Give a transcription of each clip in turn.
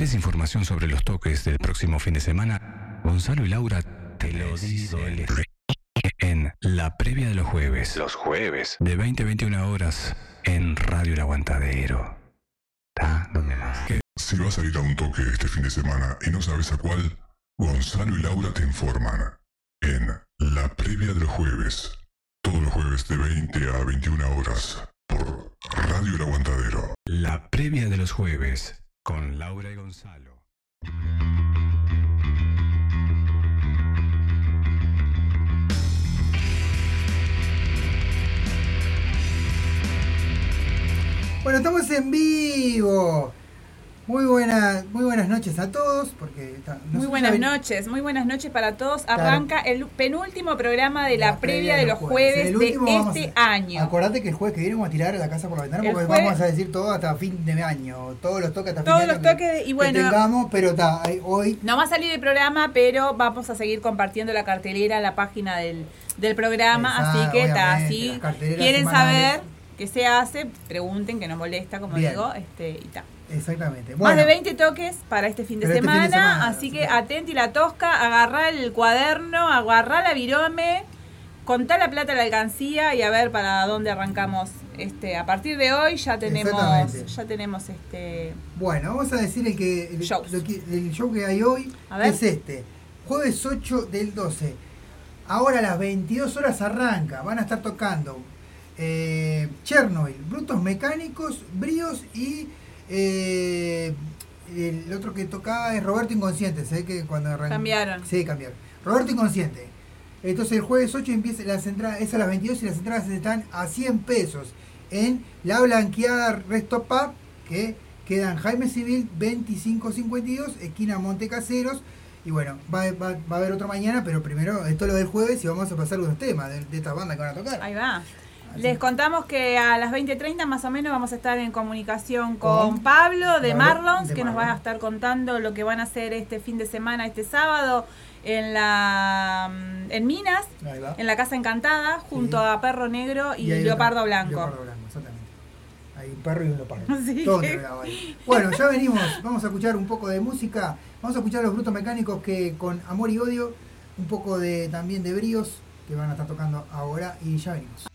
¿Qué- ¿Querés información sobre los toques del próximo fin de semana? Gonzalo y Laura te lo dicen en la previa de los jueves. Los jueves. De 20 a 21 horas en Radio El Aguantadero. ¿Está? ¿Dónde más? ¿Qué? Si vas a ir a un toque este fin de semana y no sabes a cuál, Gonzalo y Laura te informan en la previa de los jueves. Todos los jueves de 20 a 21 horas por Radio El Aguantadero. La previa de los jueves con Laura y Gonzalo. Bueno, estamos en vivo. Muy buenas, muy buenas noches a todos, porque Muy buenas noches, muy buenas noches para todos. Claro. Arranca el penúltimo programa de la, La previa de los jueves de este a- año. Acordate que el jueves que viene vamos a tirar la casa por la ventana El porque jueves- vamos a decir todo hasta fin de año. Todos los toques hasta Todos fin de los año que- toques, y bueno- tengamos, pero está, ahí- hoy No va a salir el programa, pero vamos a seguir compartiendo la cartelera la página del, del programa. Así que está, si carteleras quieren semanales. saber qué se hace, pregunten, que no molesta, como Bien. digo. Este, y ta. Exactamente. Más de 20 toques para este fin de, este fin semana, de semana, así que atenti la tosca, agarrá el cuaderno, agarrá la virome, contá la plata a la alcancía y a ver para dónde arrancamos. Este, a partir de hoy ya tenemos, ya tenemos este Bueno, vamos a decir el que el, lo que- el show que hay hoy es este. Jueves 8 del 12. Ahora a las 22 horas arranca. Van a estar tocando eh, Chernobyl, Brutos Mecánicos, Bríos y eh, el otro que tocaba es Roberto Inconsciente. Ve que cuando arrancó. Cambiaron. Sí, cambiaron. Roberto Inconsciente. Entonces el jueves 8 empieza las entradas, es a las 22 y las entradas están a 100 pesos en La Blanqueada Resto Pub, que queda en Jaime Civil 2552, esquina Montecaseros. Y bueno, va, va- va a haber otro mañana, pero primero esto es lo del jueves y vamos a pasar unos temas de, de esta banda que van a tocar. Ahí va. Así. Les contamos que a las 20.30 más o menos vamos a estar en comunicación Con con Pablo de Marlons, de que nos va a estar contando lo que van a hacer este fin de semana, este sábado, en la mm, en Minas, en la Casa Encantada, junto Sí. a Perro Negro y, Leopardo Blanco. Leopardo Blanco, exactamente. Hay un perro y un leopardo. Sí. Todo entregado ahí. Bueno, ya venimos, vamos a escuchar un poco de música. Vamos a escuchar a los brutos mecánicos que con amor y odio, un poco de también de bríos que van a estar tocando ahora y ya venimos.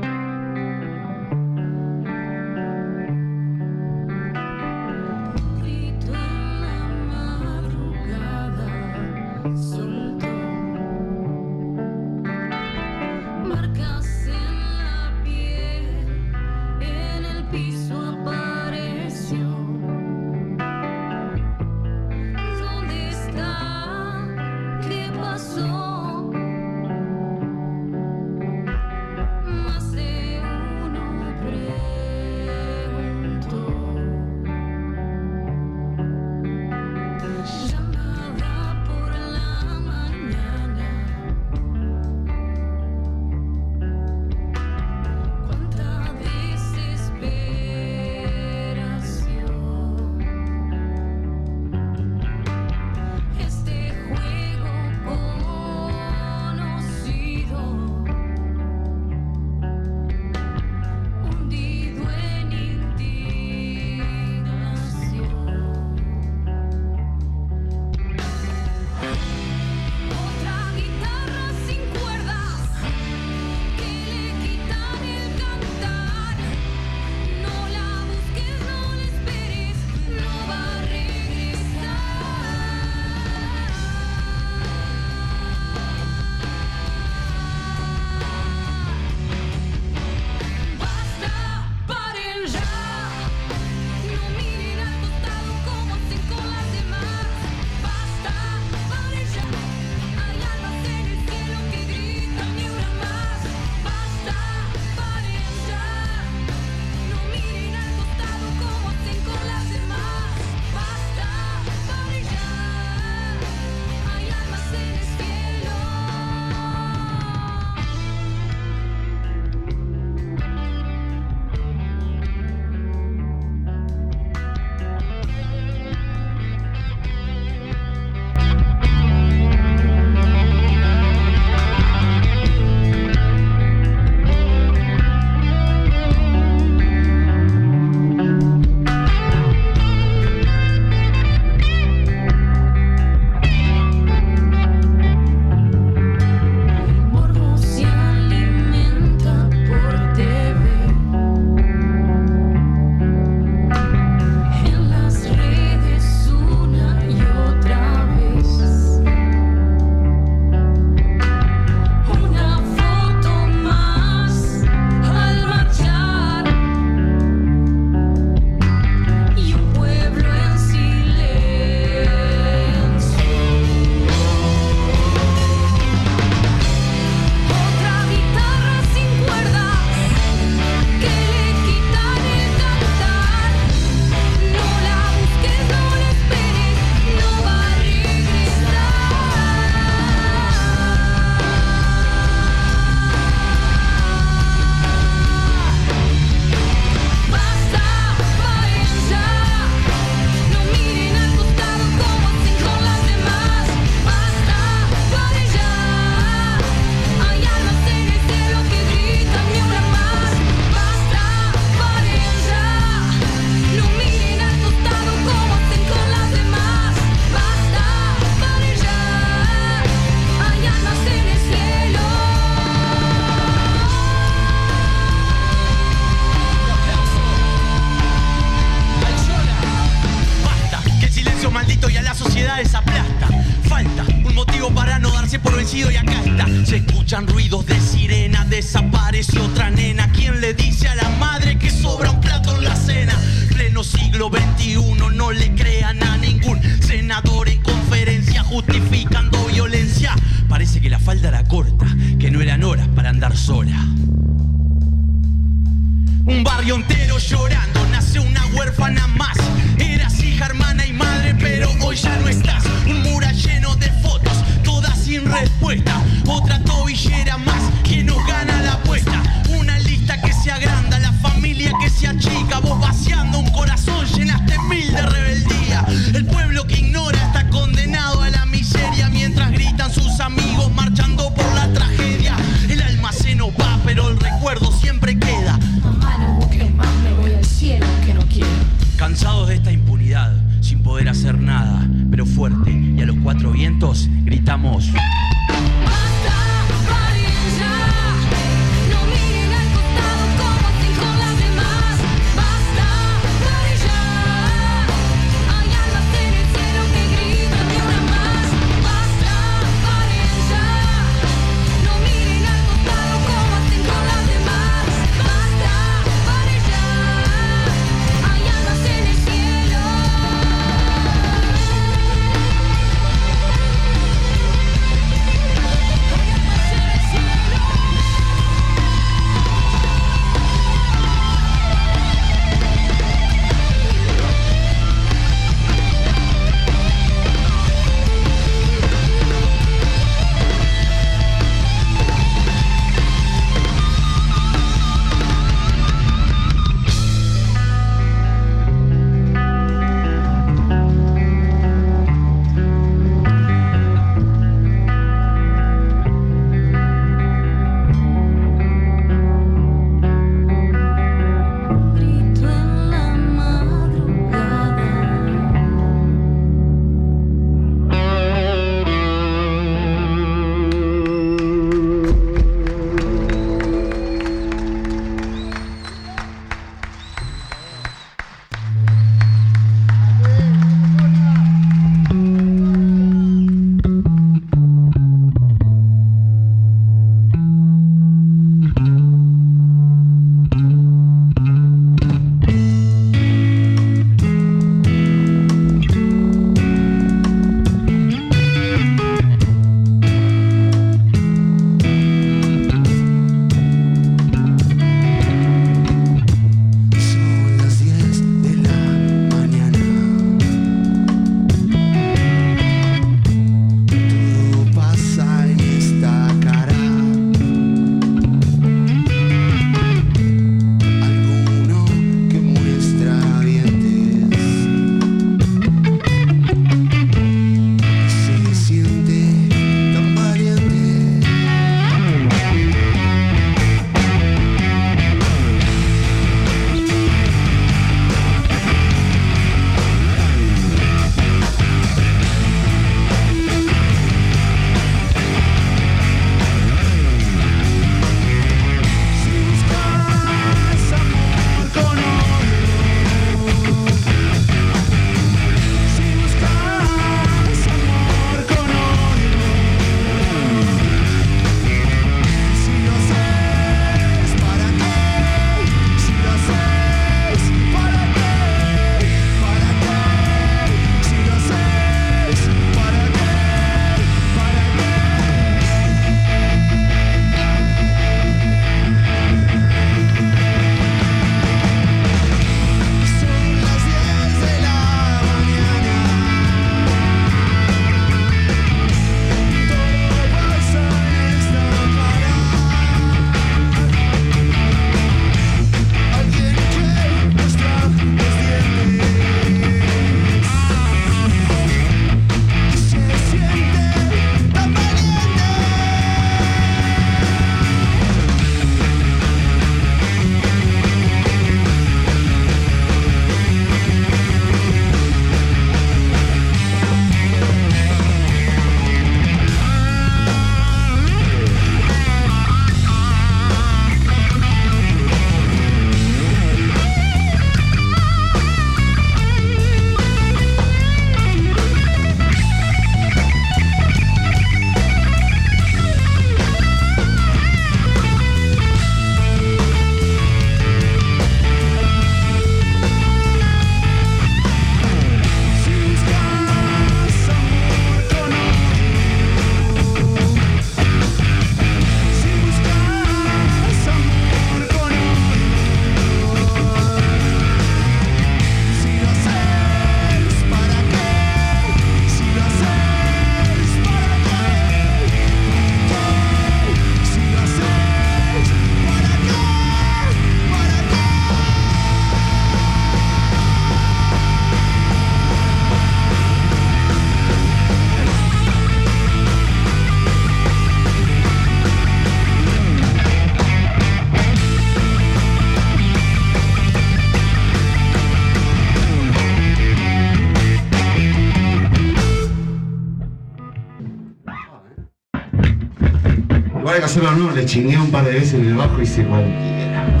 Hacerlo no, le chingué un par de veces en el bajo y hice cualquiera.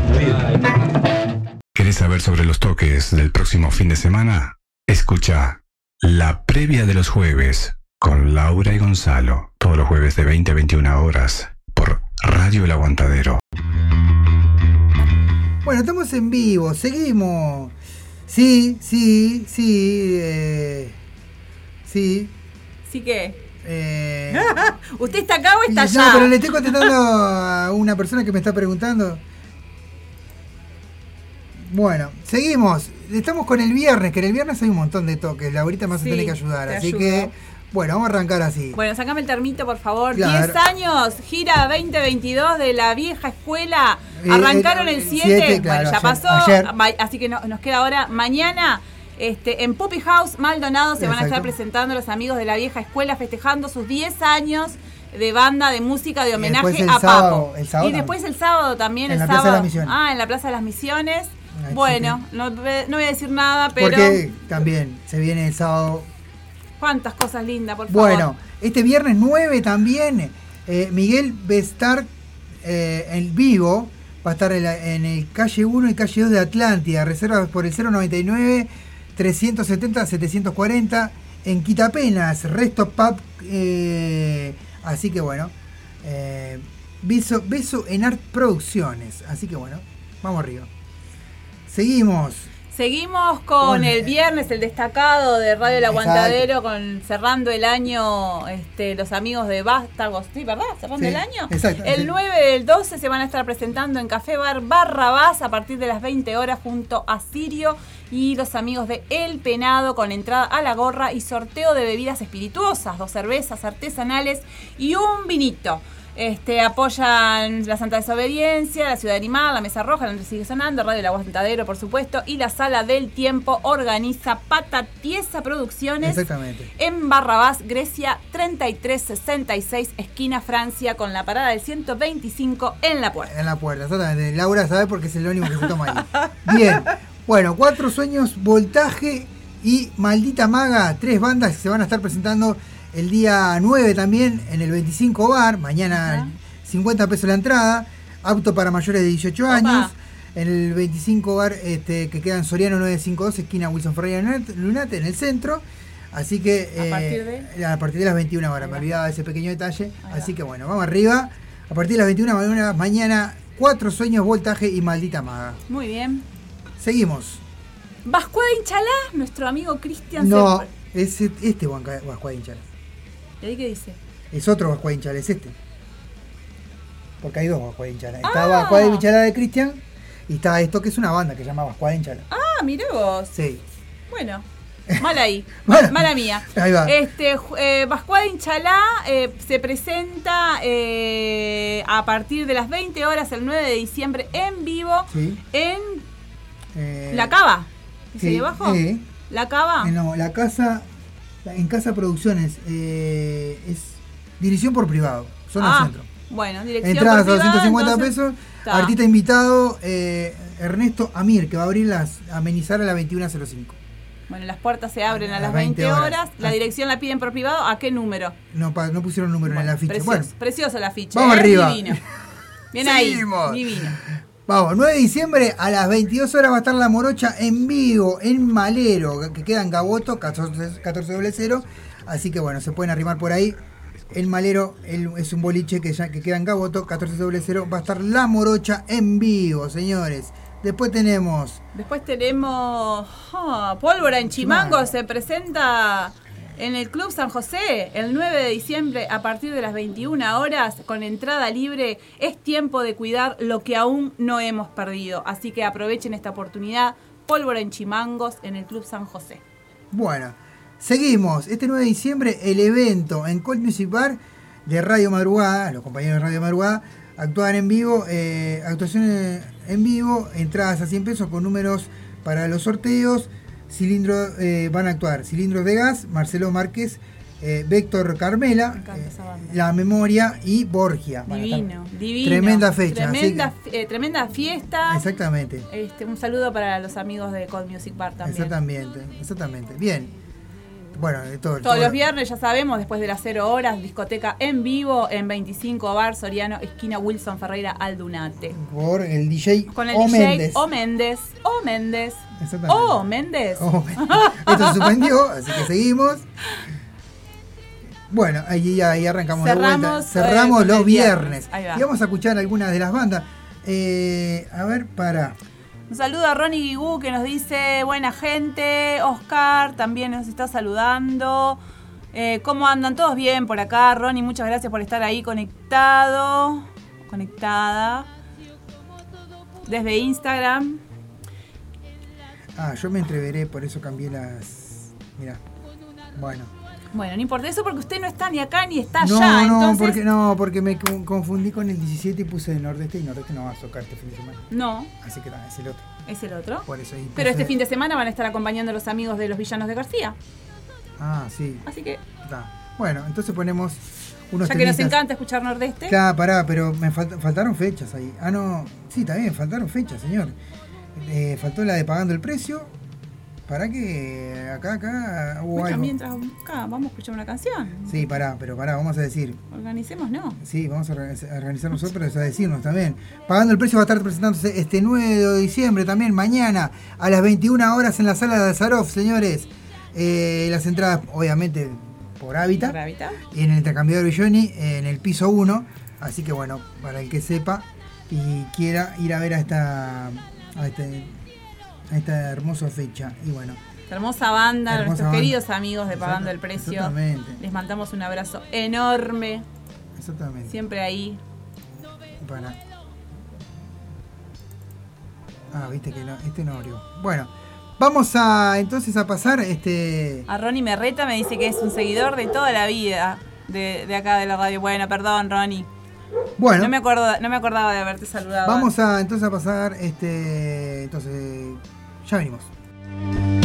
¿Querés saber sobre los toques del próximo fin de semana? Escucha la previa de los jueves con Laura y Gonzalo. Todos los jueves de 20 a 21 horas por Radio El Aguantadero. Bueno, estamos en vivo, seguimos. Sí, sí, sí. eh, sí. Así que. Eh, ¿Usted está acá o está no, allá? pero le estoy contestando a una persona que me está preguntando. Bueno, seguimos. Estamos con el viernes, que en el viernes hay un montón de toques. Laurita me vas a Sí, tener que ayudar. Así ayudo. que, bueno, vamos a arrancar así. Bueno, sacame el termito, por favor. Claro. 10 años, gira 2022 de la vieja escuela. Eh, Arrancaron eh, el el 7. siete, claro, bueno, ya ayer- pasó. ayer. Así que no- nos queda ahora mañana. Este, en Puppy House, Maldonado, se van a estar presentando los amigos de la vieja escuela festejando sus 10 años de banda de música de homenaje a sábado- Papo. el sábado y después el sábado también, En el la Plaza de sábado. las Misiones. Ah, en la Plaza de las Misiones. Bueno, no, no voy a decir nada, pero Porque también se viene el sábado. cuántas cosas lindas, por favor. Bueno, este viernes 9 también, eh, Miguel va a estar eh, en vivo. Va a estar en, la- en el calle 1 y calle 2 de Atlántida. Reservas por el 099 370 740 en Quitapenas, Resto Pub. eh, así que bueno, eh, beso, beso en Art Producciones. Así que bueno, vamos arriba. Seguimos. Seguimos con el viernes, el destacado de Radio El. Aguantadero, con cerrando el año, este, los amigos de Vástagos, ¿sí, verdad? Cerrando Sí, el año. exacto, El sí. 9 del 12 se van a estar presentando en Café Bar Barrabás a partir de las 20 horas junto a Sirio y los amigos de El Penado con entrada a la gorra y sorteo de bebidas espirituosas, dos cervezas artesanales y un vinito. Este, apoyan la Santa Desobediencia, la Ciudad Animal, la Mesa Roja, la sigue sonando, Radio El Aguantadero, por supuesto, y la Sala del Tiempo organiza Patatiesa Producciones Exactamente. en Barrabás, Grecia 3366, esquina Francia, con la parada del 125 en la puerta. En la puerta, exactamente. Laura sabe porque es el único que se toma ahí. Bien. Bueno, Cuatro Sueños, Voltaje y Maldita Maga, tres bandas que se van a estar presentando el día 9 también en el 25 Bar, mañana Ajá. 50 pesos la entrada, apto para mayores de 18 Opa. años. En el 25 Bar este, que queda en Soriano 952, esquina Wilson Ferreira Lunate- en el centro. Así que ¿A eh, partir de? a partir de las 21 horas, me olvidaba de ese pequeño detalle. Así que bueno, vamos arriba. A partir de las 21 horas mañana, Cuatro Sueños, Voltaje y Maldita Maga. Muy bien. Seguimos. Bascuada Inchalá, nuestro amigo Cristian No, se- es este Bascuada Inchala. ¿Y ahí qué dice? Es otro Bascuada Inchala, es este. Porque hay dos Bascuada Inchala. Está Ah. Bascuada Inchala de Cristian y está esto que es una banda que se llama Bascuada Inchala. Ah, mirá vos. Sí. Bueno, mal ahí. Mala- Mala mía. Ahí va. Este, eh, Inchalá eh, se presenta eh, a partir de las 20 horas el 9 de diciembre en vivo Sí. en Eh, La Cava. ¿Dice sí, ahí abajo? eh, La Cava. no, la casa, en Casa Producciones, eh, es dirección por privado, zona ah, centro. bueno, dirección Entradas a por privada, 250 entonces- pesos. Está. Artista invitado, eh, Ernesto Amir, que va a abrir las, a amenizar a las 21.05. Bueno, las puertas se abren a, A las las 20 20 horas. horas. La Ah. dirección la piden por privado. ¿A qué número? No, pa- no pusieron número en Bueno, el afiche. Precioso, Bueno, precioso el afiche. Vamos ¿eh? arriba. Divino. Bien ahí. Divino. Vamos, 9 de diciembre a las 22 horas va a estar la morocha en vivo, en Malero, que queda en Gaboto, 14, 1400. Así que bueno, se pueden arrimar por ahí. El Malero el- es un boliche que, ya, que queda en Gaboto, 1400. Va a estar la morocha en vivo, señores. Después tenemos Después tenemos ah, Pólvora en Chimango. Chimango. Se presenta en el Club San José el 9 de diciembre a partir de las 21 horas con entrada libre. Es tiempo de cuidar lo que aún no hemos perdido. Así que aprovechen esta oportunidad. Pólvora en Chimangos en el Club San José. Bueno, seguimos. Este 9 de diciembre, el evento en Cold Music Bar de Radio Madrugada. Los compañeros de Radio Madrugada actúan en vivo, eh, actuaciones en vivo, entradas a 100 pesos con números para los sorteos. Cilindro, eh, van a actuar Cilindros de Gas, Marcelo Márquez, eh, Víctor Carmela, eh. La Memoria y Borgia. Divino, divino. Tremenda fecha, Tremenda, eh, tremenda fiesta. Exactamente. Este, un saludo para los amigos de Cold Music Bar también. Exactamente, exactamente. Bien. Bueno, de todo, Todos todo- los viernes, ya sabemos, después de las 0 horas, discoteca en vivo en 25 Bar Soriano, esquina Wilson Ferreira Aldunate. Por el DJ Con el O DJ Méndez. O Méndez. O Méndez. Exactamente. O Méndez. O Méndez. Esto se suspendió, así que seguimos. Bueno, ahí, ahí arrancamos de vuelta. eh, Cerramos con los viernes. Y vamos a escuchar algunas de las bandas. Eh, a ver, para. Un saludo a Ronnie Guigú que nos dice buena gente. Oscar también nos está saludando. Eh, ¿Cómo andan? ¿Todos bien por acá? Ronnie, muchas gracias por estar ahí conectado. Conectada. Desde Instagram. Ah, yo me entreveré, por eso cambié las. Mira. Bueno. Bueno, no importa eso porque usted no está ni acá ni está No, allá. no, entonces, porque no, porque me con- confundí con el 17 y puse el nordeste y nordeste no va a tocar este fin de semana. No, Así que es el otro. es el otro. Por eso Pero este fin de semana van a estar acompañando a los amigos de los villanos de García. Ah, sí. Así que, Está. Bueno, entonces ponemos unos ya que nos temitas. encanta escuchar Nordeste. Claro, pará, pero me falt- faltaron fechas ahí. Ah, no. Sí, bien, faltaron fechas, señor. Eh, faltó la de pagando el precio. Para que acá, acá hubo Bueno, algo. mientras acá vamos a escuchar una canción. Sí, pará, pero pará, vamos a decir. Organicemos, ¿no? Sí, vamos a orga- a organizar nosotros, a decirnos también. Pagando el precio va a estar presentándose este 9 de diciembre también, mañana, a las 21 horas en la sala de Azarov, señores. Eh, las entradas, obviamente, por hábitat. Por hábitat. En el intercambiador Villoni, en el piso 1. Así que bueno, para el que sepa y quiera ir a ver a esta, a este- a esta hermosa fecha. Y bueno, Esta hermosa banda, Hermosa nuestros banda. queridos amigos de Pagando el Precio. exactamente. Les mandamos un abrazo enorme. exactamente. Siempre ahí. Para. Ah, viste que no, este no abrió. Bueno, vamos a entonces a pasar este. A Ronnie Merreta me dice que es un seguidor de toda la vida de, de acá de la radio. Bueno, perdón, Ronnie. Bueno, No me acuerdo, no me acordaba de haberte saludado. vamos a entonces a pasar este. Entonces, ya venimos. Yendo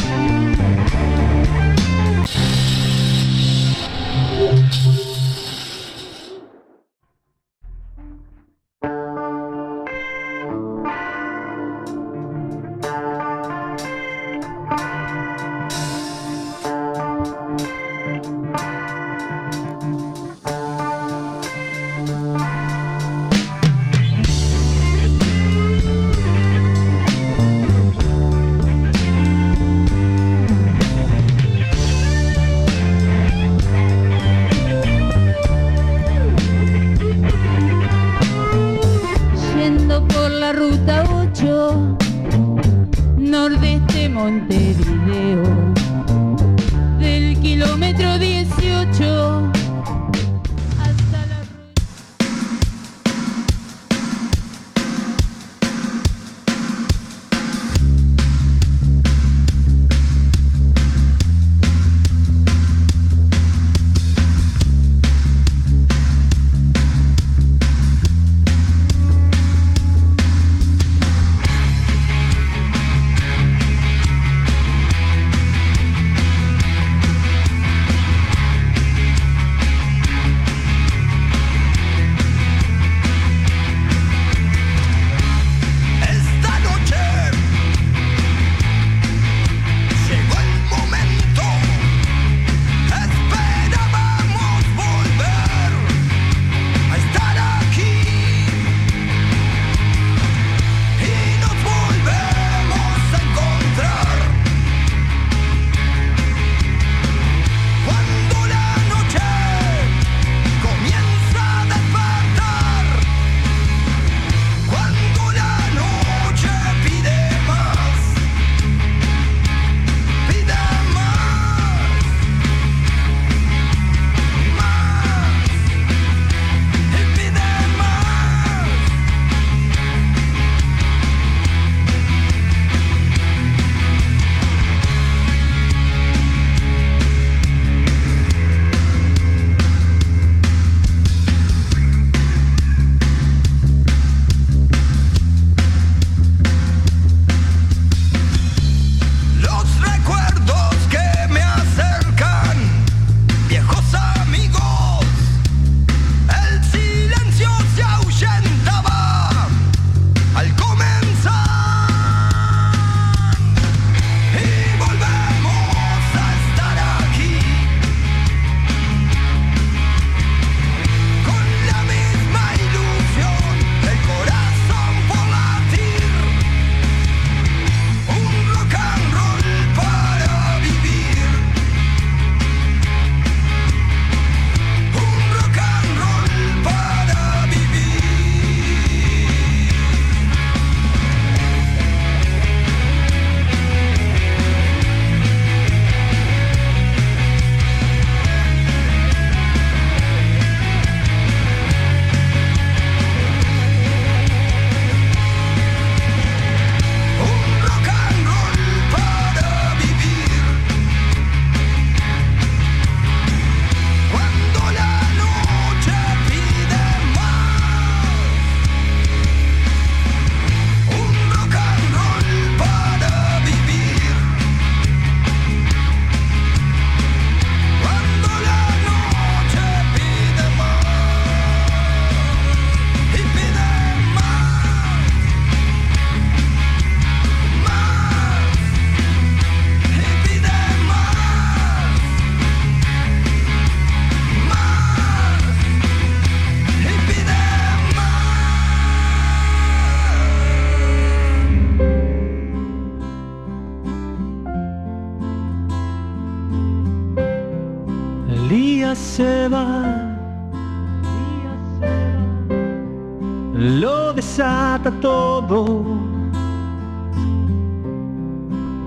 todo.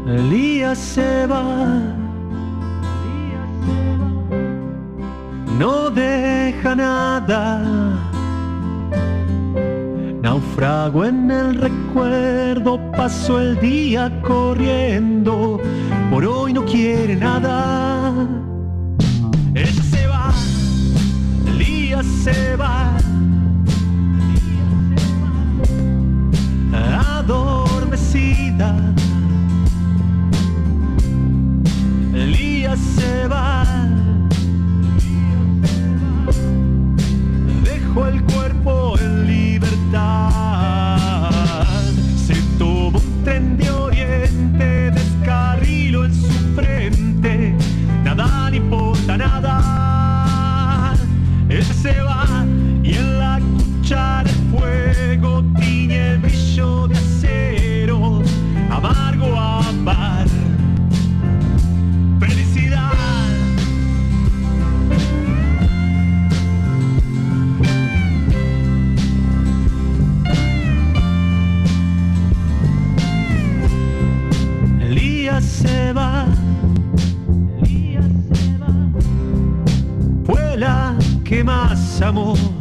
Elías se va. No deja nada. Naufrago en el recuerdo, paso el día corriendo. Por hoy no quiere nada. Ella se va, Elías se va. Se va. Dejo el cuerpo en libertad. Se tomó un tren la que más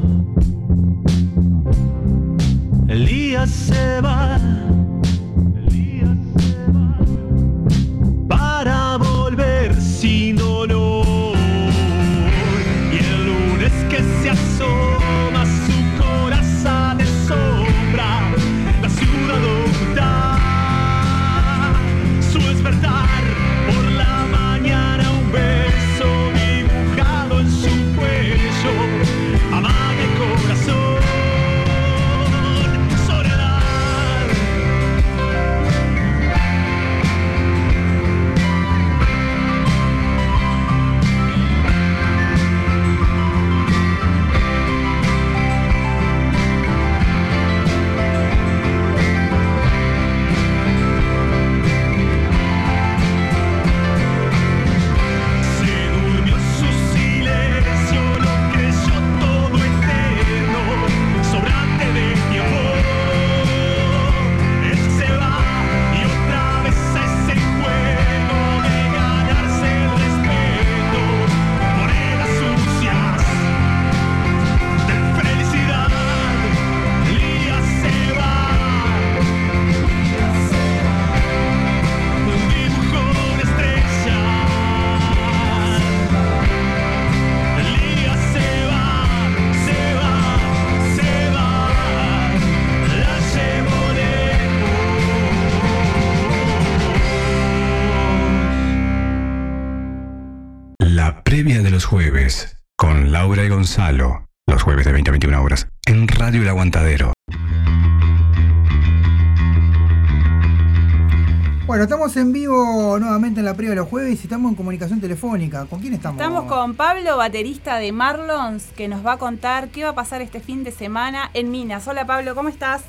de los jueves y estamos en comunicación telefónica. ¿Con quién estamos? Estamos con Pablo, baterista de Marlons, que nos va a contar qué va a pasar este fin de semana en Minas. Hola Pablo, ¿cómo estás?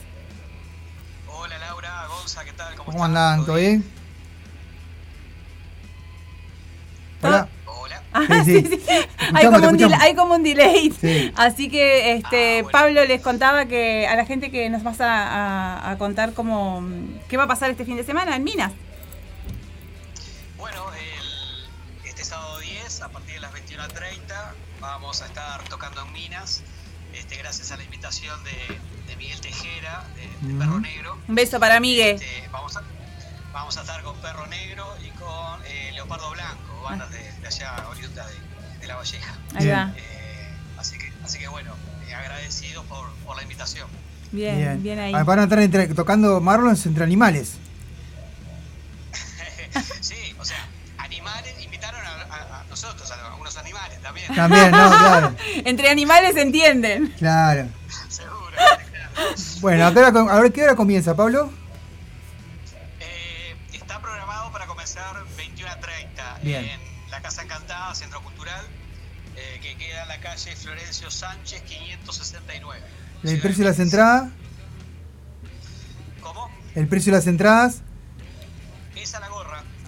Hola Laura, Gonza, ¿qué tal? ¿Cómo, ¿Cómo andan? ¿Todo bien? Hola. Hola. Ah, Sí, sí. sí, sí. Te Hay, como un hay como delay. Sí. Así que este Ah, bueno. Pablo les contaba que a la gente que nos vas a, a- a contar cómo qué va a pasar este fin de semana en Minas. Vamos a estar tocando en Minas, este, gracias a la invitación de, de Miguel Tejera, de. Perro Negro. Un beso para Miguel. Este, vamos, a, vamos a estar con Perro Negro y con eh, Leopardo Blanco, bandas de, de allá, oriundas de, de La Valleja. Ahí Bien. va. Eh, así, que, así que bueno, eh, agradecido por, por la invitación. Bien, bien, ahí. Ah, Van a estar entre- tocando Marlons entre animales. sí, nosotros, a algunos animales también. También, ¿no? Claro. Entre animales se entienden. Claro. Seguro, claro. Bueno, ¿a qué hora, com- a ver qué hora comienza, Pablo? Eh, está programado para comenzar 21 a 30 Bien. en la Casa Encantada, Centro Cultural, eh, que queda en la calle Florencio Sánchez 569. ¿El precio de las entradas? ¿Cómo? ¿El precio de las entradas?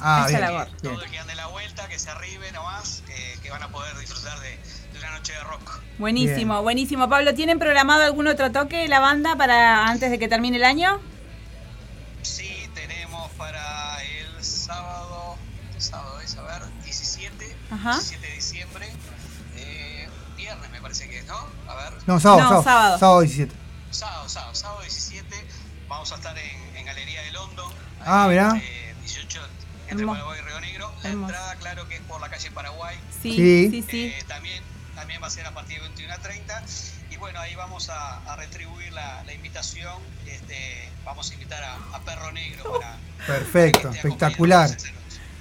Ah, bien. la gorra. bien. Todo el que ande la vuelta, que se arribe nomás, que, que van a poder disfrutar de, de una noche de rock. Buenísimo, buenísimo. Pablo, ¿tienen programado algún otro toque la banda para antes de que termine el año? Sí, tenemos para el sábado, ¿qué sábado es? A ver, 17, Ajá. 17 de diciembre, eh, viernes me parece que es, ¿no? A ver, No, sábado, No, sábado, sábado. sábado 17. sábado, sábado, sábado 17, vamos a estar en, en Galería de London. Ah, mirá. eh, 18 entre Hermoso. Paraguay y Río Negro. La Hermoso. entrada, claro que es por la calle Paraguay. Sí, Sí. sí, sí. Eh, también, también va a ser a partir de 21 a 30. Y bueno, ahí vamos a, a retribuir la, la invitación. Este, vamos a invitar a, a Perro Negro para. Perfecto, para esté espectacular.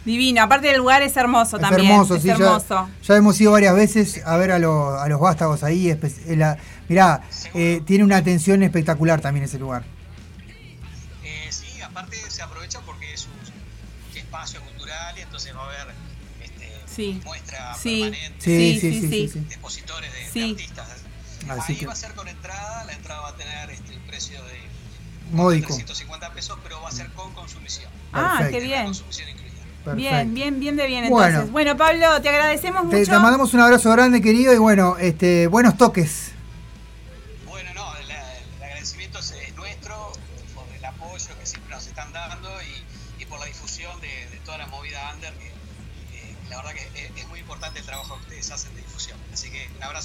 Divino. Aparte del lugar es hermoso Es también. hermoso, es sí, ya, hermoso. ya hemos ido varias veces a ver a, los a los vástagos ahí. eh, la- mirá, eh, tiene una atención espectacular también ese lugar. Eh, sí, aparte entonces va a haber este, Sí. muestra Sí. permanente Sí, Sí, sí, sí, sí, sí. sí, sí. de expositores de, artistas. Así Ahí que- va a ser con entrada, la entrada va a tener este, un precio de Módico. 350 pesos, pero va a ser con consumición. Ah, Perfecto. qué bien. consumición incluida. Bien, bien, bien de bien Bueno. entonces. Bueno, Pablo, te agradecemos Te, mucho. te mandamos un abrazo grande, querido, y bueno, este, buenos toques.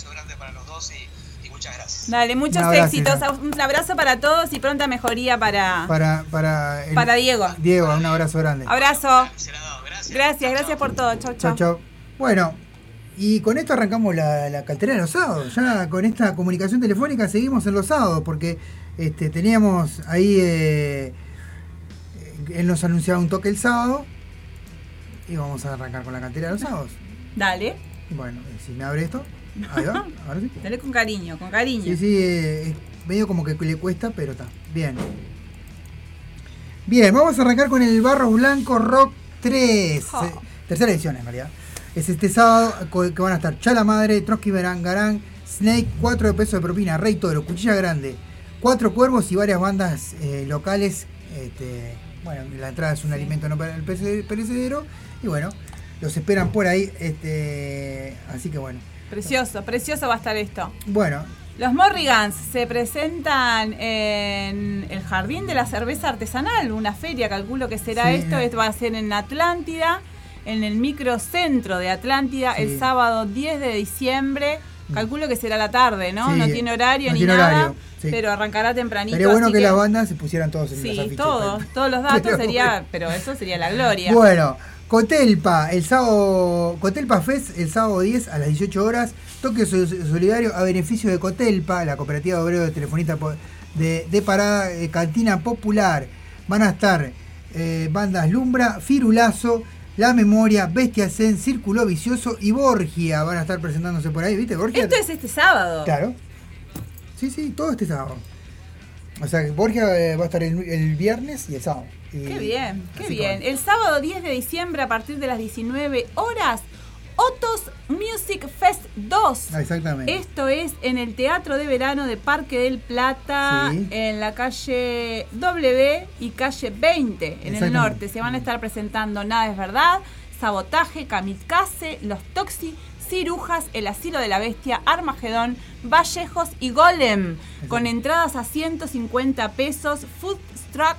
Abrazo grande para los dos y, y muchas gracias. Dale, muchos Un abrazo, éxitos. Un abrazo para todos y pronta mejoría para, Para, para, el- para Diego. Diego, un abrazo grande. Abrazo. Gracias. Gracias, Chau, gracias chau. por todo. Chau, Chau, chau. chau. Bueno, y con esto arrancamos la, la cartera de los sábados. Ya con esta comunicación telefónica seguimos en los sábados, porque este, teníamos ahí. eh, él nos anunciaba un toque el sábado. Y vamos a arrancar con la cantera de los sábados. Dale. Bueno, si me abre esto. Ahí va, ahora sí. Dale con cariño, con cariño. Sí, sí, eh, es medio como que le cuesta, pero está. Bien. Bien, vamos a arrancar con el Barro Blanco Rock 3. Oh. eh, tercera edición en realidad. Es este sábado que van a estar Chala Madre, Trotsky Garán, Garán, Snake, 4 de peso de propina, Rey Toro, Cuchilla Grande, Cuatro Cuervos y varias bandas eh, locales. Este, bueno, la entrada es un alimento no para el perecedero. Y bueno, los esperan por ahí. Este, así que bueno. Precioso, precioso va a estar esto. Bueno, Los Morrigans se presentan en el Jardín de la Cerveza Artesanal, una feria, calculo que será Sí, esto. Esto va a ser en Atlántida, en el microcentro de Atlántida, Sí. el sábado 10 de diciembre. Calculo que será la tarde, ¿no? Sí, no tiene horario no ni tiene nada, horario, pero arrancará tempranito. Estaría bueno así que, las bandas se pusieran todos en Sí, todos, pero- todos los datos pero sería, bueno. pero eso sería la gloria. Bueno, Cotelpa, el sábado, Cotelpa Fest, el sábado 10 a las 18 horas, toque so- solidario a beneficio de Cotelpa, la cooperativa de obreros de telefonista de, de parada, eh, cantina popular. Van a estar eh, bandas Lumbra, Firulazo, La Memoria, Bestia Zen, Círculo Vicioso y Borgia. Van a estar presentándose por ahí, ¿viste? Borgia. Esto es este sábado. Claro. Sí, sí, todo este sábado. O sea, Borgia eh, va a estar el, el viernes y el sábado. Qué bien, qué bien. El sábado 10 de diciembre a partir de las 19 horas, Otos Music Fest 2. Ah, Exactamente. Esto es en el Teatro de Verano de Parque del Plata, Sí. en la calle W y calle 20, en el norte. Se van a estar presentando Nada es Verdad, Sabotaje, Kamikaze, Los Toxi, Cirujas, El Asilo de la Bestia, Armagedón, Vallejos y Golem, con entradas a 150 pesos, Food Truck.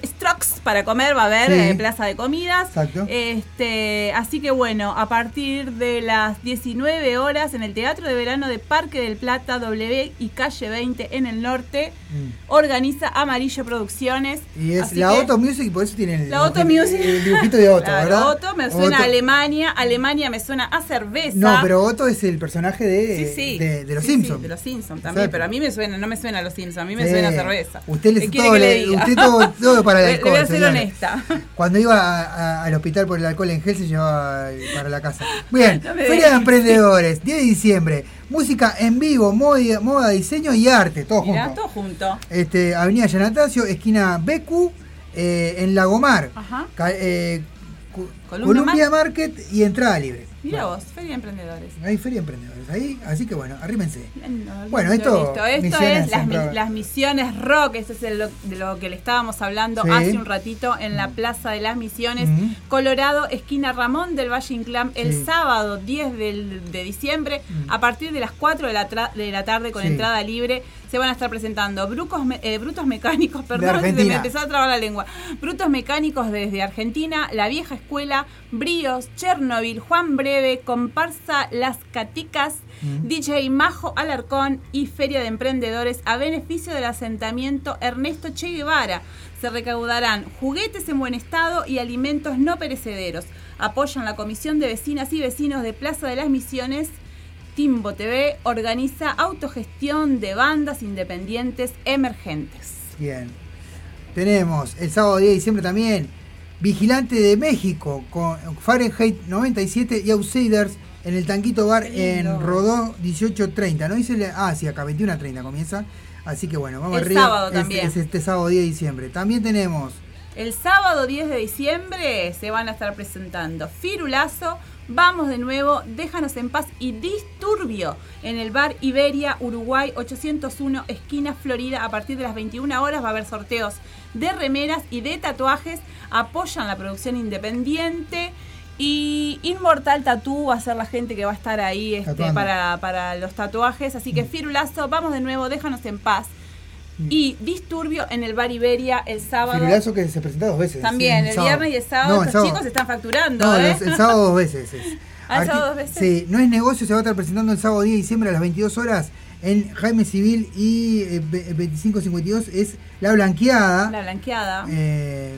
Tr- Trucks para comer va a haber Sí. eh, plaza de comidas Exacto. este, así que bueno, a partir de las 19 horas en el Teatro de Verano de Parque del Plata, W y Calle 20 en el norte, Mm. organiza Amarillo Producciones. Y es Así la Auto Music, por eso tiene el, La Music. el dibujito de Otto, Claro, ¿verdad? Otto me suena Otto- a Alemania, Alemania me suena a cerveza. No, pero Otto es el personaje de, Sí, sí. de, de los Simpsons. de los Simpsons también, Exacto. pero a mí me suena, no me suena a los Simpsons, a mí me suena a cerveza. Usted le ¿Qué hace quiere todo, le usted todo, todo para el alcohol. Le voy a ser señora. honesta. Cuando iba a- a- al hospital por el alcohol en gel se llevaba para la casa. Bien, No Feria de. Emprendedores, 10 de diciembre. Música en vivo, moda, moda, diseño y arte, todo Mirá, junto. todo junto. Este, Avenida Yanatacio, esquina Becu, eh, en Lagomar. Ajá. Eh, Columbia Mar- Market y entrada libre. Mira vos, Feria de Emprendedores. Hay feria de emprendedores ahí, así que bueno, arrímense. No, Bueno, esto. Esto es las, mi- siempre- las misiones rock, eso es el de lo que le estábamos hablando Sí. hace un ratito en la Plaza de las Misiones. Colorado, esquina Ramón del Valle Inclán, el Sí. sábado 10 del- de diciembre, a partir de las 4 de la, tra- de la tarde con Sí. entrada libre, se van a estar presentando brucos me- eh, brutos mecánicos, perdón, se me empezó a trabar la lengua, brutos mecánicos desde Argentina, la vieja escuela, Bríos, Chernobyl, Juan Breve, comparsa Las Caticas, Mm. DJ Majo Alarcón y Feria de Emprendedores a beneficio del asentamiento Ernesto Che Guevara. Se recaudarán juguetes en buen estado y alimentos no perecederos. Apoyan la Comisión de Vecinas y Vecinos de Plaza de las Misiones. Timbo TV organiza autogestión de bandas independientes emergentes. Bien. Tenemos el sábado 10 de diciembre también Vigilante de México con Fahrenheit 97 y Outsiders en el Tanquito Bar en. Rodó 1830. ¿No dice? Ah, sí, acá 21.30 comienza. Así que bueno, vamos El arriba. sábado Es- también. Es, este sábado 10 de diciembre. También tenemos El sábado 10 de diciembre se van a estar presentando Firulazo, Vamos de nuevo, Déjanos en paz y Disturbio en el bar Iberia, Uruguay 801, esquina Florida. A partir de las 21 horas va a haber sorteos de remeras y de tatuajes. Apoyan la producción independiente. Y Inmortal Tattoo va a ser la gente que va a estar ahí este, para, para los tatuajes. Así que Firulazo, vamos de nuevo, déjanos en paz. Y Disturbio en el bar Iberia el sábado. Firulazo que se presenta dos veces. También, Sí, el viernes y el sábado No, estos chicos están facturando, No, ¿eh? el sábado dos veces. es. Sábado dos veces. Sí, no es negocio, se va a estar presentando el sábado 10 de diciembre a las 22 horas en Jaime Civil y eh, ve- 2552 es La Blanqueada. La blanqueada. eh,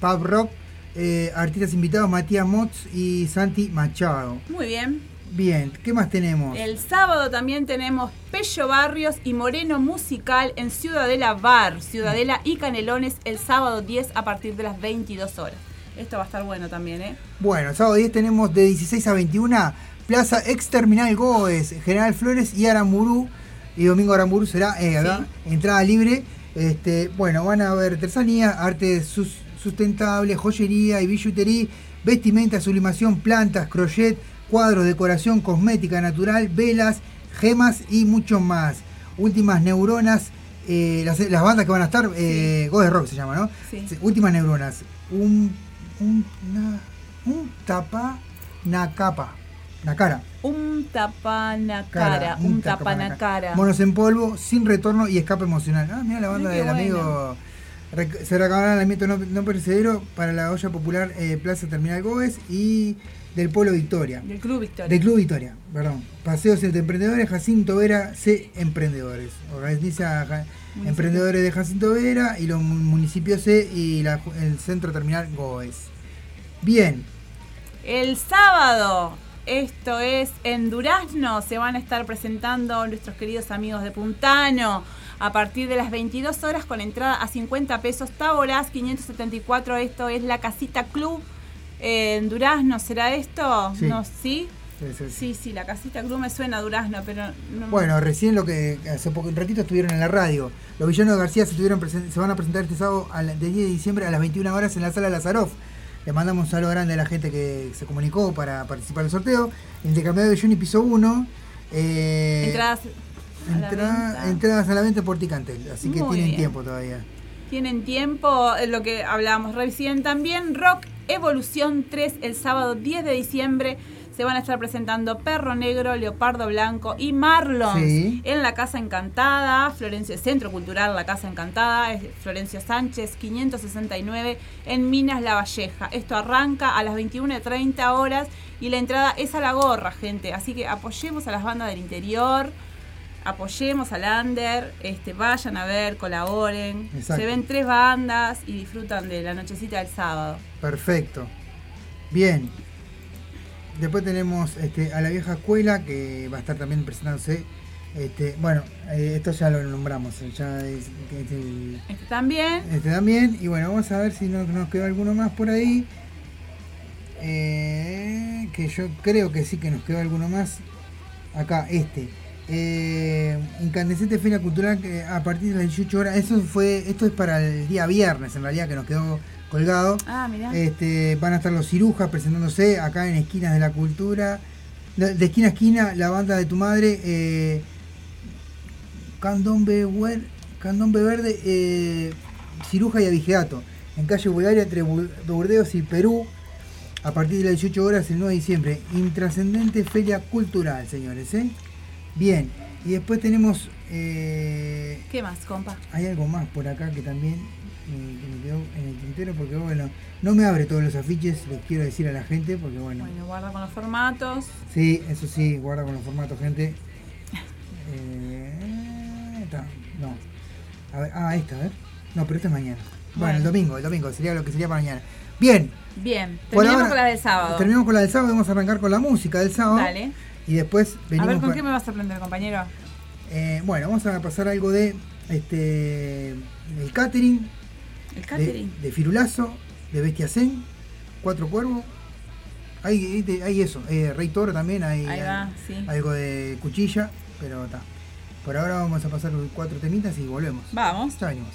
Pub Rock, eh, artistas invitados Matías Motz y Santi Machado. Muy bien. Bien, ¿qué más tenemos? El sábado también tenemos Pello Barrios y Moreno Musical en Ciudadela Bar, Ciudadela y Canelones el sábado 10 a partir de las 22 horas. Esto va a estar bueno también, ¿eh? Bueno, el sábado 10 tenemos de 16 a 21 Plaza Ex Terminal Goes, General Flores y Aramburú. Y domingo Aramburú será eh, acá, entrada libre. Este, bueno, van a haber artesanía, arte sus- sustentable, joyería y billutería, vestimenta, sublimación, plantas, crochet, cuadros, decoración, cosmética natural, velas, gemas y mucho más. Últimas neuronas, eh, las, las bandas que van a estar, eh, Goes Rock se llama, ¿no? Sí. Últimas neuronas. Un, un, un tapa, capa, cara. Un tapanacara, un tapanacara. Monos en polvo, sin retorno y escape emocional. Ah, mira la banda Ay, del amigo. Se recabará el alimento no, no perecedero para la olla popular eh, Plaza Terminal Gómez y del Pueblo Victoria. Del Club Victoria. Del Club Victoria, perdón. Paseos de Emprendedores, Jacinto Vera, C Emprendedores. Organiza Ja-. Emprendedores de Jacinto Vera y los mu- municipios C y la- el Centro Terminal Gómez. Bien, El sábado, esto es en Durazno, se van a estar presentando nuestros queridos amigos de Puntano a partir de las 22 horas con entrada a 50 pesos. Tábolas 574, esto es la Casita Club eh, en Durazno, ¿será esto? Sí. No, ¿sí? Sí, sí, sí. Sí, la Casita Club me suena a Durazno, pero no Bueno, recién lo que hace poco, un ratito estuvieron en la radio. Los villanos de García se, tuvieron presen- se van a presentar este sábado a la- del 10 de diciembre a las 21 horas en la sala Lazaroff. Le mandamos un saludo grande a la gente que se comunicó para participar del sorteo. El intercambiador de Juni piso 1. Eh, entradas a entra- venta. entradas a la venta por Ticantel, así que Muy tienen bien. tiempo todavía. Tienen tiempo, lo que hablábamos recién también. Rock Evolución 3 el sábado 10 de diciembre. Se van a estar presentando Perro Negro, Leopardo Blanco y Marlon Sí. en la Casa Encantada, Florencio Centro Cultural La Casa Encantada, es Florencio Sánchez 569 en Minas La Valleja. Esto arranca a las 21.30 horas y la entrada es a la gorra, gente. Así que apoyemos a las bandas del interior apoyemos al under, este, vayan a ver, colaboren. Exacto. Se ven tres bandas y disfrutan de la nochecita del sábado. Perfecto. Bien. Después tenemos este, a la vieja escuela que va a estar también presentándose. Este, bueno, eh, esto ya lo nombramos. Ya es, que es el- Este también. este también. Y bueno, vamos a ver si no- nos quedó alguno más por ahí. Eh, que yo creo que sí que nos quedó alguno más. Acá, este. eh, incandescente feria cultural a partir de las 18 horas. Eso fue, esto es para el día viernes en realidad que nos quedó colgado. Ah, mirá. Este, van a estar los cirujas presentándose acá en Esquinas de la Cultura. De, de esquina a esquina, la banda de tu madre, eh, Candombe, Wer- Candombe Verde, eh, Ciruja y Abigeato, en calle Bulgaria entre Bu- Burdeos y Perú, a partir de las 18 horas el 9 de diciembre. Intrascendente feria cultural, señores. ¿eh? Bien, y después tenemos... eh, ¿Qué más, compa? hay algo más por acá que también eh, que me quedó en el tintero porque bueno, no me abre todos los afiches, les quiero decir a la gente porque bueno, Bueno, guarda con los formatos. sí, eso sí, guarda con los formatos, gente. Eh, no. A ver, ah, esta, a ver. No, pero esta es mañana. Bueno, el domingo, el domingo, sería lo que sería para mañana. Bien, Bien, terminamos ahora- con la del sábado. terminamos con la del sábado, vamos a arrancar con la música del sábado. Dale. Y después A venimos ver, ¿con qué me vas a sorprender, compañero? eh, bueno, vamos a pasar algo de este el catering, El de, catering. de Firulazo, de Bestia Zen, Cuatro Cuervos. Hay, hay- hay eso, eh, Rey Toro también, hay, Ahí va, hay sí. algo de cuchilla, pero está. Por ahora vamos a pasar los cuatro temitas y volvemos. Vamos. Ya venimos.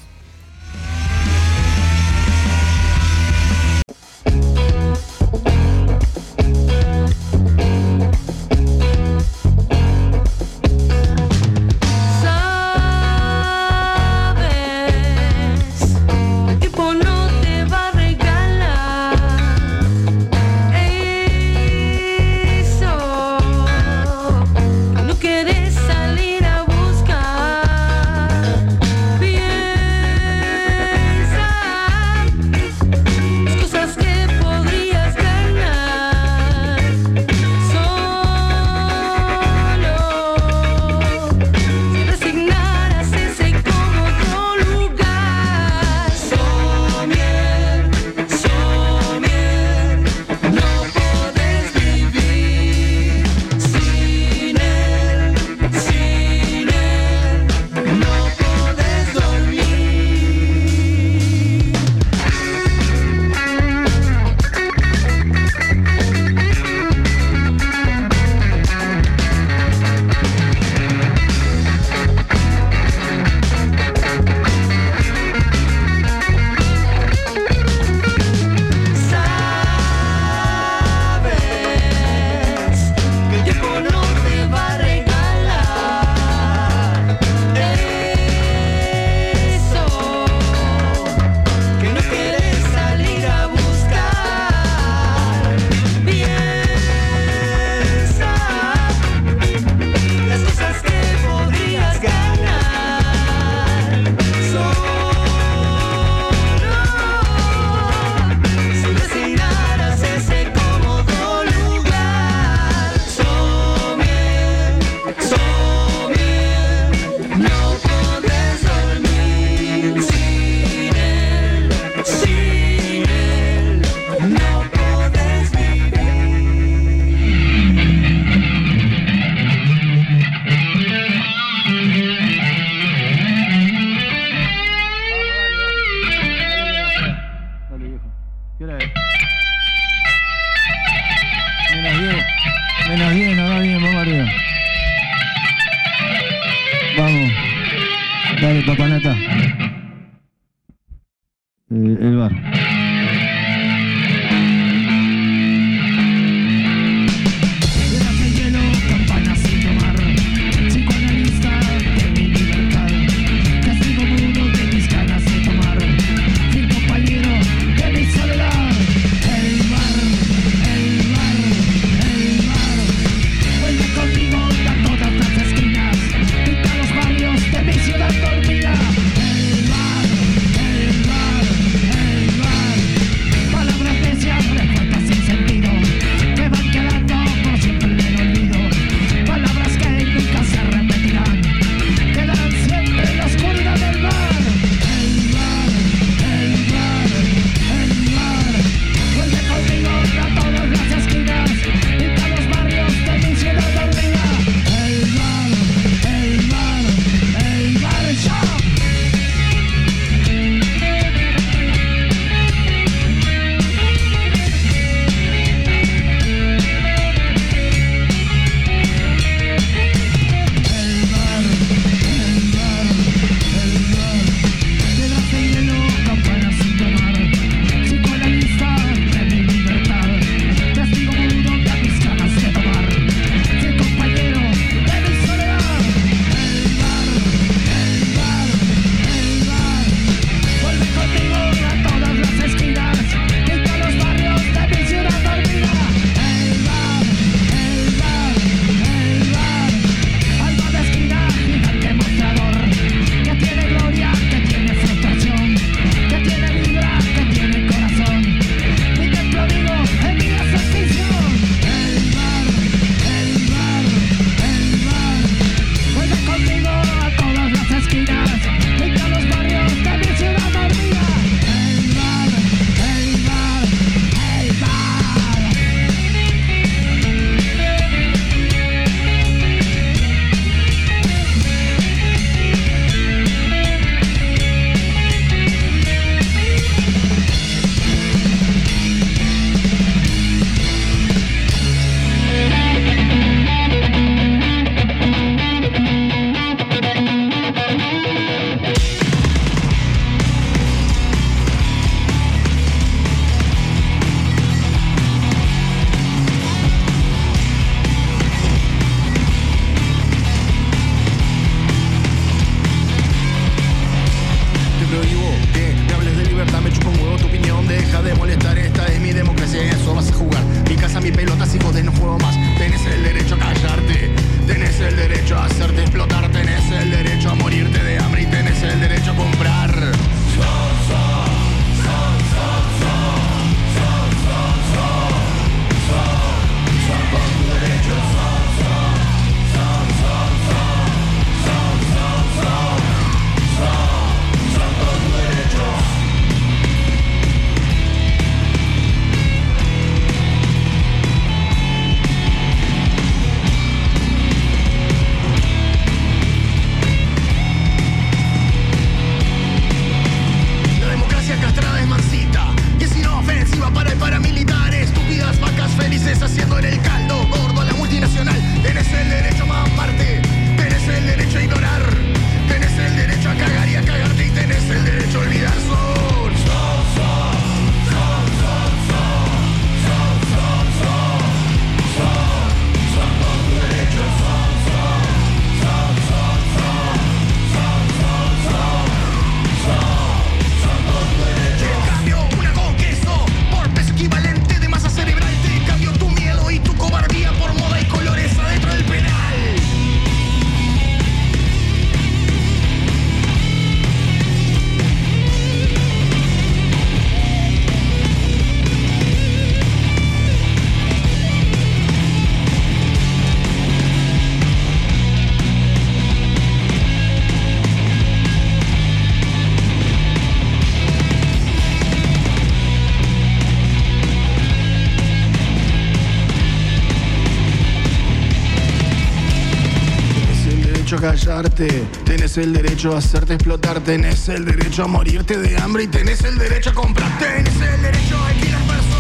El derecho a hacerte explotar, tenés el derecho a morirte de hambre y tenés el derecho a comprar, tenés el derecho a alquilar personas,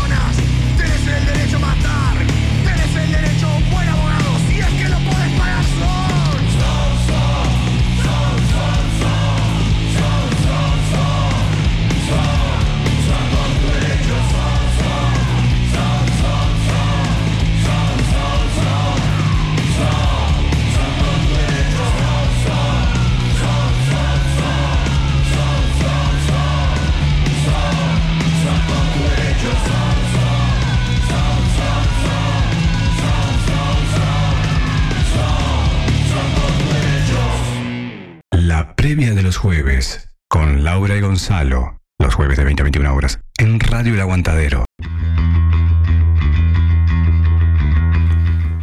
Los jueves de 20 a 21 horas, en Radio El Aguantadero.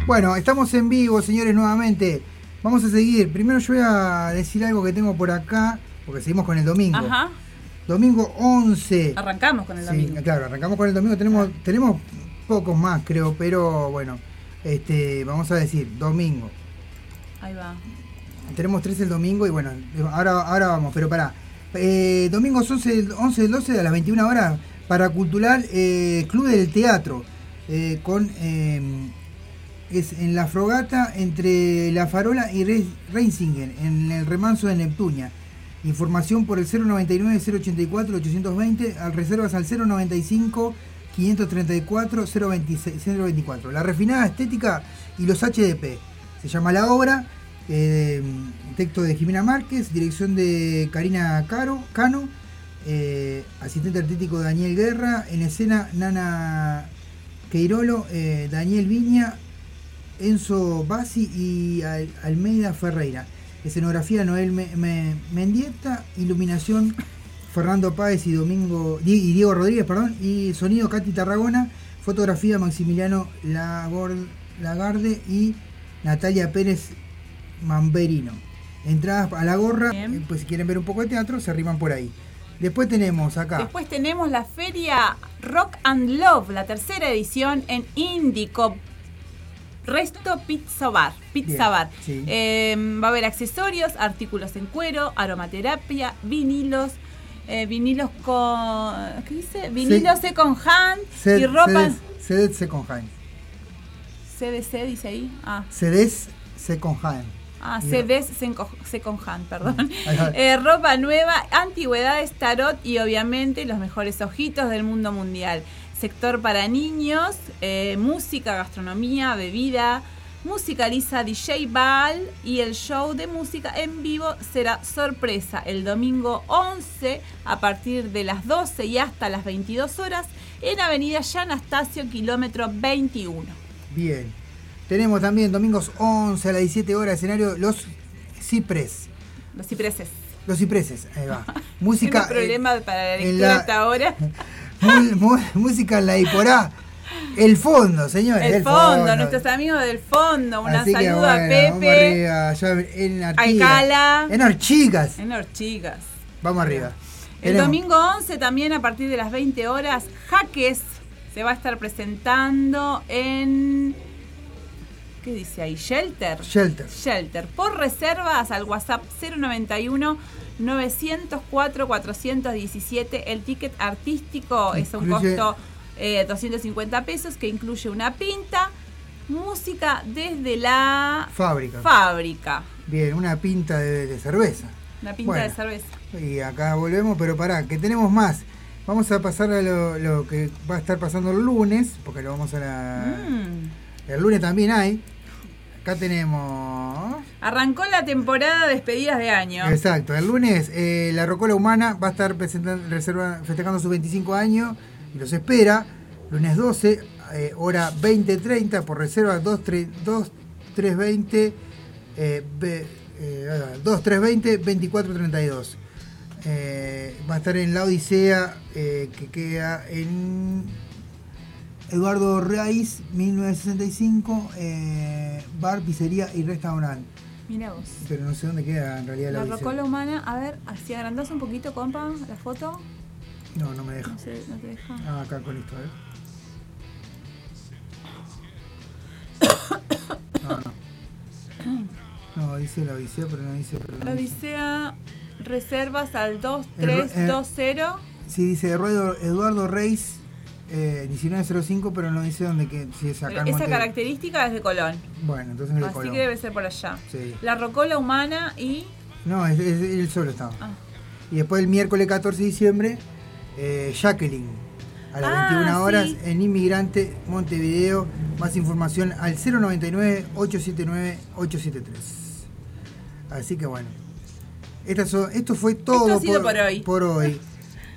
Bueno, estamos en vivo, señores, nuevamente. Vamos a seguir. Primero yo voy a decir algo que tengo por acá, porque seguimos con el domingo. Ajá. Domingo 11. Arrancamos con el Sí, domingo. claro, arrancamos con el domingo. Tenemos, tenemos pocos más, creo, pero bueno, este, vamos a decir, domingo. Ahí va. Tenemos tres el domingo y bueno, ahora, ahora vamos, pero pará. Eh, domingos 11, del- 11 del 12 a las 21 horas para Cultural eh, Club del Teatro, eh, con eh, es en la frogata entre La Farola y Re- Reisingen, en el remanso de Neptunia. Información por el 099-084-820, al reservas al 095-534-026 La refinada estética y los HDP. Se llama la obra. Eh, texto de Jimena Márquez, dirección de Karina Caro, Cano, eh, asistente artístico Daniel Guerra, en escena Nana Queirolo, eh, Daniel Viña, Enzo Bassi y Al- Almeida Ferreira. Escenografía Noel Me- Me- Mendieta, iluminación Fernando Páez y Domingo y Diego Rodríguez, perdón, y sonido Katy Tarragona, fotografía Maximiliano Lagarde y Natalia Pérez Mamberino. Entradas a la gorra, eh, pues si quieren ver un poco de teatro, se arriman por ahí. Después tenemos acá. Después tenemos la feria Rock and Love, la tercera edición en Indico. Resto Pizza Bar. Pizza Bien, Bar. sí. Eh, va a haber accesorios, artículos en cuero, aromaterapia, vinilos, eh, vinilos con. ¿Qué dice? Vinilos second hand Sed- y ropa. Cedes- Cedes Second Hand. CDC dice ahí. Ah. Cedes Second Hand. Ah, Y- CDs Second Hand, perdón. Eh, ropa nueva, antigüedades, tarot y obviamente los mejores ojitos del mundo mundial. Sector para niños, eh, música, gastronomía, bebida, musicaliza DJ Val y el show de música en vivo será sorpresa el domingo 11 a partir de las 12 y hasta las 22 horas en Avenida Jan Anastasio, kilómetro 21. Bien. Tenemos también domingos 11 a las 17 horas, escenario Los Cipres. Los cipreses. Los cipreses, ahí va. Música. Tengo problema para la lectura la- hasta ahora. música en la Iporá. El fondo, señores. El fondo, nuestros amigos del fondo. Un que saludo bueno, a Vamos Pepe, arriba, allá en. Alcala, En Archigas. en Orchigas. Vamos arriba. El Tenemos- domingo 11 también a partir de las 20 horas, Jaques se va a estar presentando en... ¿Qué dice ahí? Shelter. Shelter. Shelter. Por reservas al WhatsApp 091 904 417. El ticket artístico es un costo eh, 250 pesos que incluye una pinta, música desde la Fábrica. fábrica. Bien, una pinta de, de cerveza. Una pinta Bueno. de cerveza. Y acá volvemos, pero pará, que tenemos más. Vamos a pasar a lo, lo que va a estar pasando el lunes, porque lo vamos a la... Mm. El lunes también hay. Acá tenemos... Arrancó la temporada de despedidas de año. Exacto, el lunes eh, la Rocola Humana va a estar presentando, reserva, festejando sus 25 años y los espera. Lunes 12, eh, hora 20.30 por reserva 2320 eh, ve- eh, ahí va, 2320 2432. Eh, va a estar en la Odisea eh, que queda en Eduardo Reis, 1965, eh, bar, pizzería y restaurante. Mira vos. Pero no sé dónde queda en realidad la, La rocola humana, a ver, así agrandás un poquito, compa, la foto. No, no me deja. No sé, no te deja. Ah, acá con esto, ¿eh? No, no. No, dice la Odisea, pero no dice. Pero no La. Odisea reservas al 2320. Sí, dice Eduardo, Eduardo Reis, eh, 1905, pero no dice dónde que si es acá Esa característica es de Colón. Bueno, entonces es de Así Colón. que debe ser por allá. Sí. La rocola humana y. No, es, es- él solo estaba. Ah. Y después el miércoles 14 de diciembre, eh, Jacqueline, a las Ah, 21 horas, sí. en Inmigrante, Montevideo. Más información al 099-879-873. Así que bueno. Estas son- esto fue todo Esto sido por hoy. por hoy.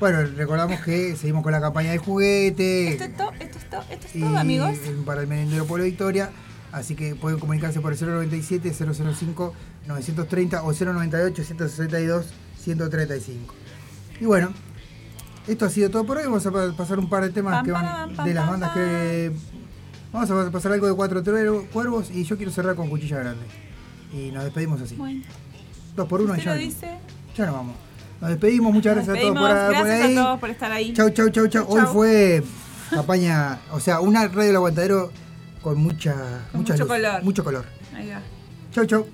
Bueno, recordamos que seguimos con la campaña de juguete. Esto es todo, esto es todo, esto es todo, amigos. para el merendero Polo Victoria. Así que pueden comunicarse por el 097 005 930 o 098 162 135. Y bueno, esto ha sido todo por hoy. Vamos a pa- pasar un par de temas que van de las bandas que. Vamos a pasar algo de cuatro cuervos y yo quiero cerrar con cuchilla grande. Y nos despedimos así. Bueno, Dos por uno y ya, lo dice. ya nos vamos. Nos despedimos, muchas gracias a todos por, por Gracias ahí. a todos por estar ahí. Chau, chau, chau, chau. Hoy fue campaña, o sea, una radio del aguantadero con mucha, Con mucha mucho luz, color. mucho color. Ahí va. Chau, chau.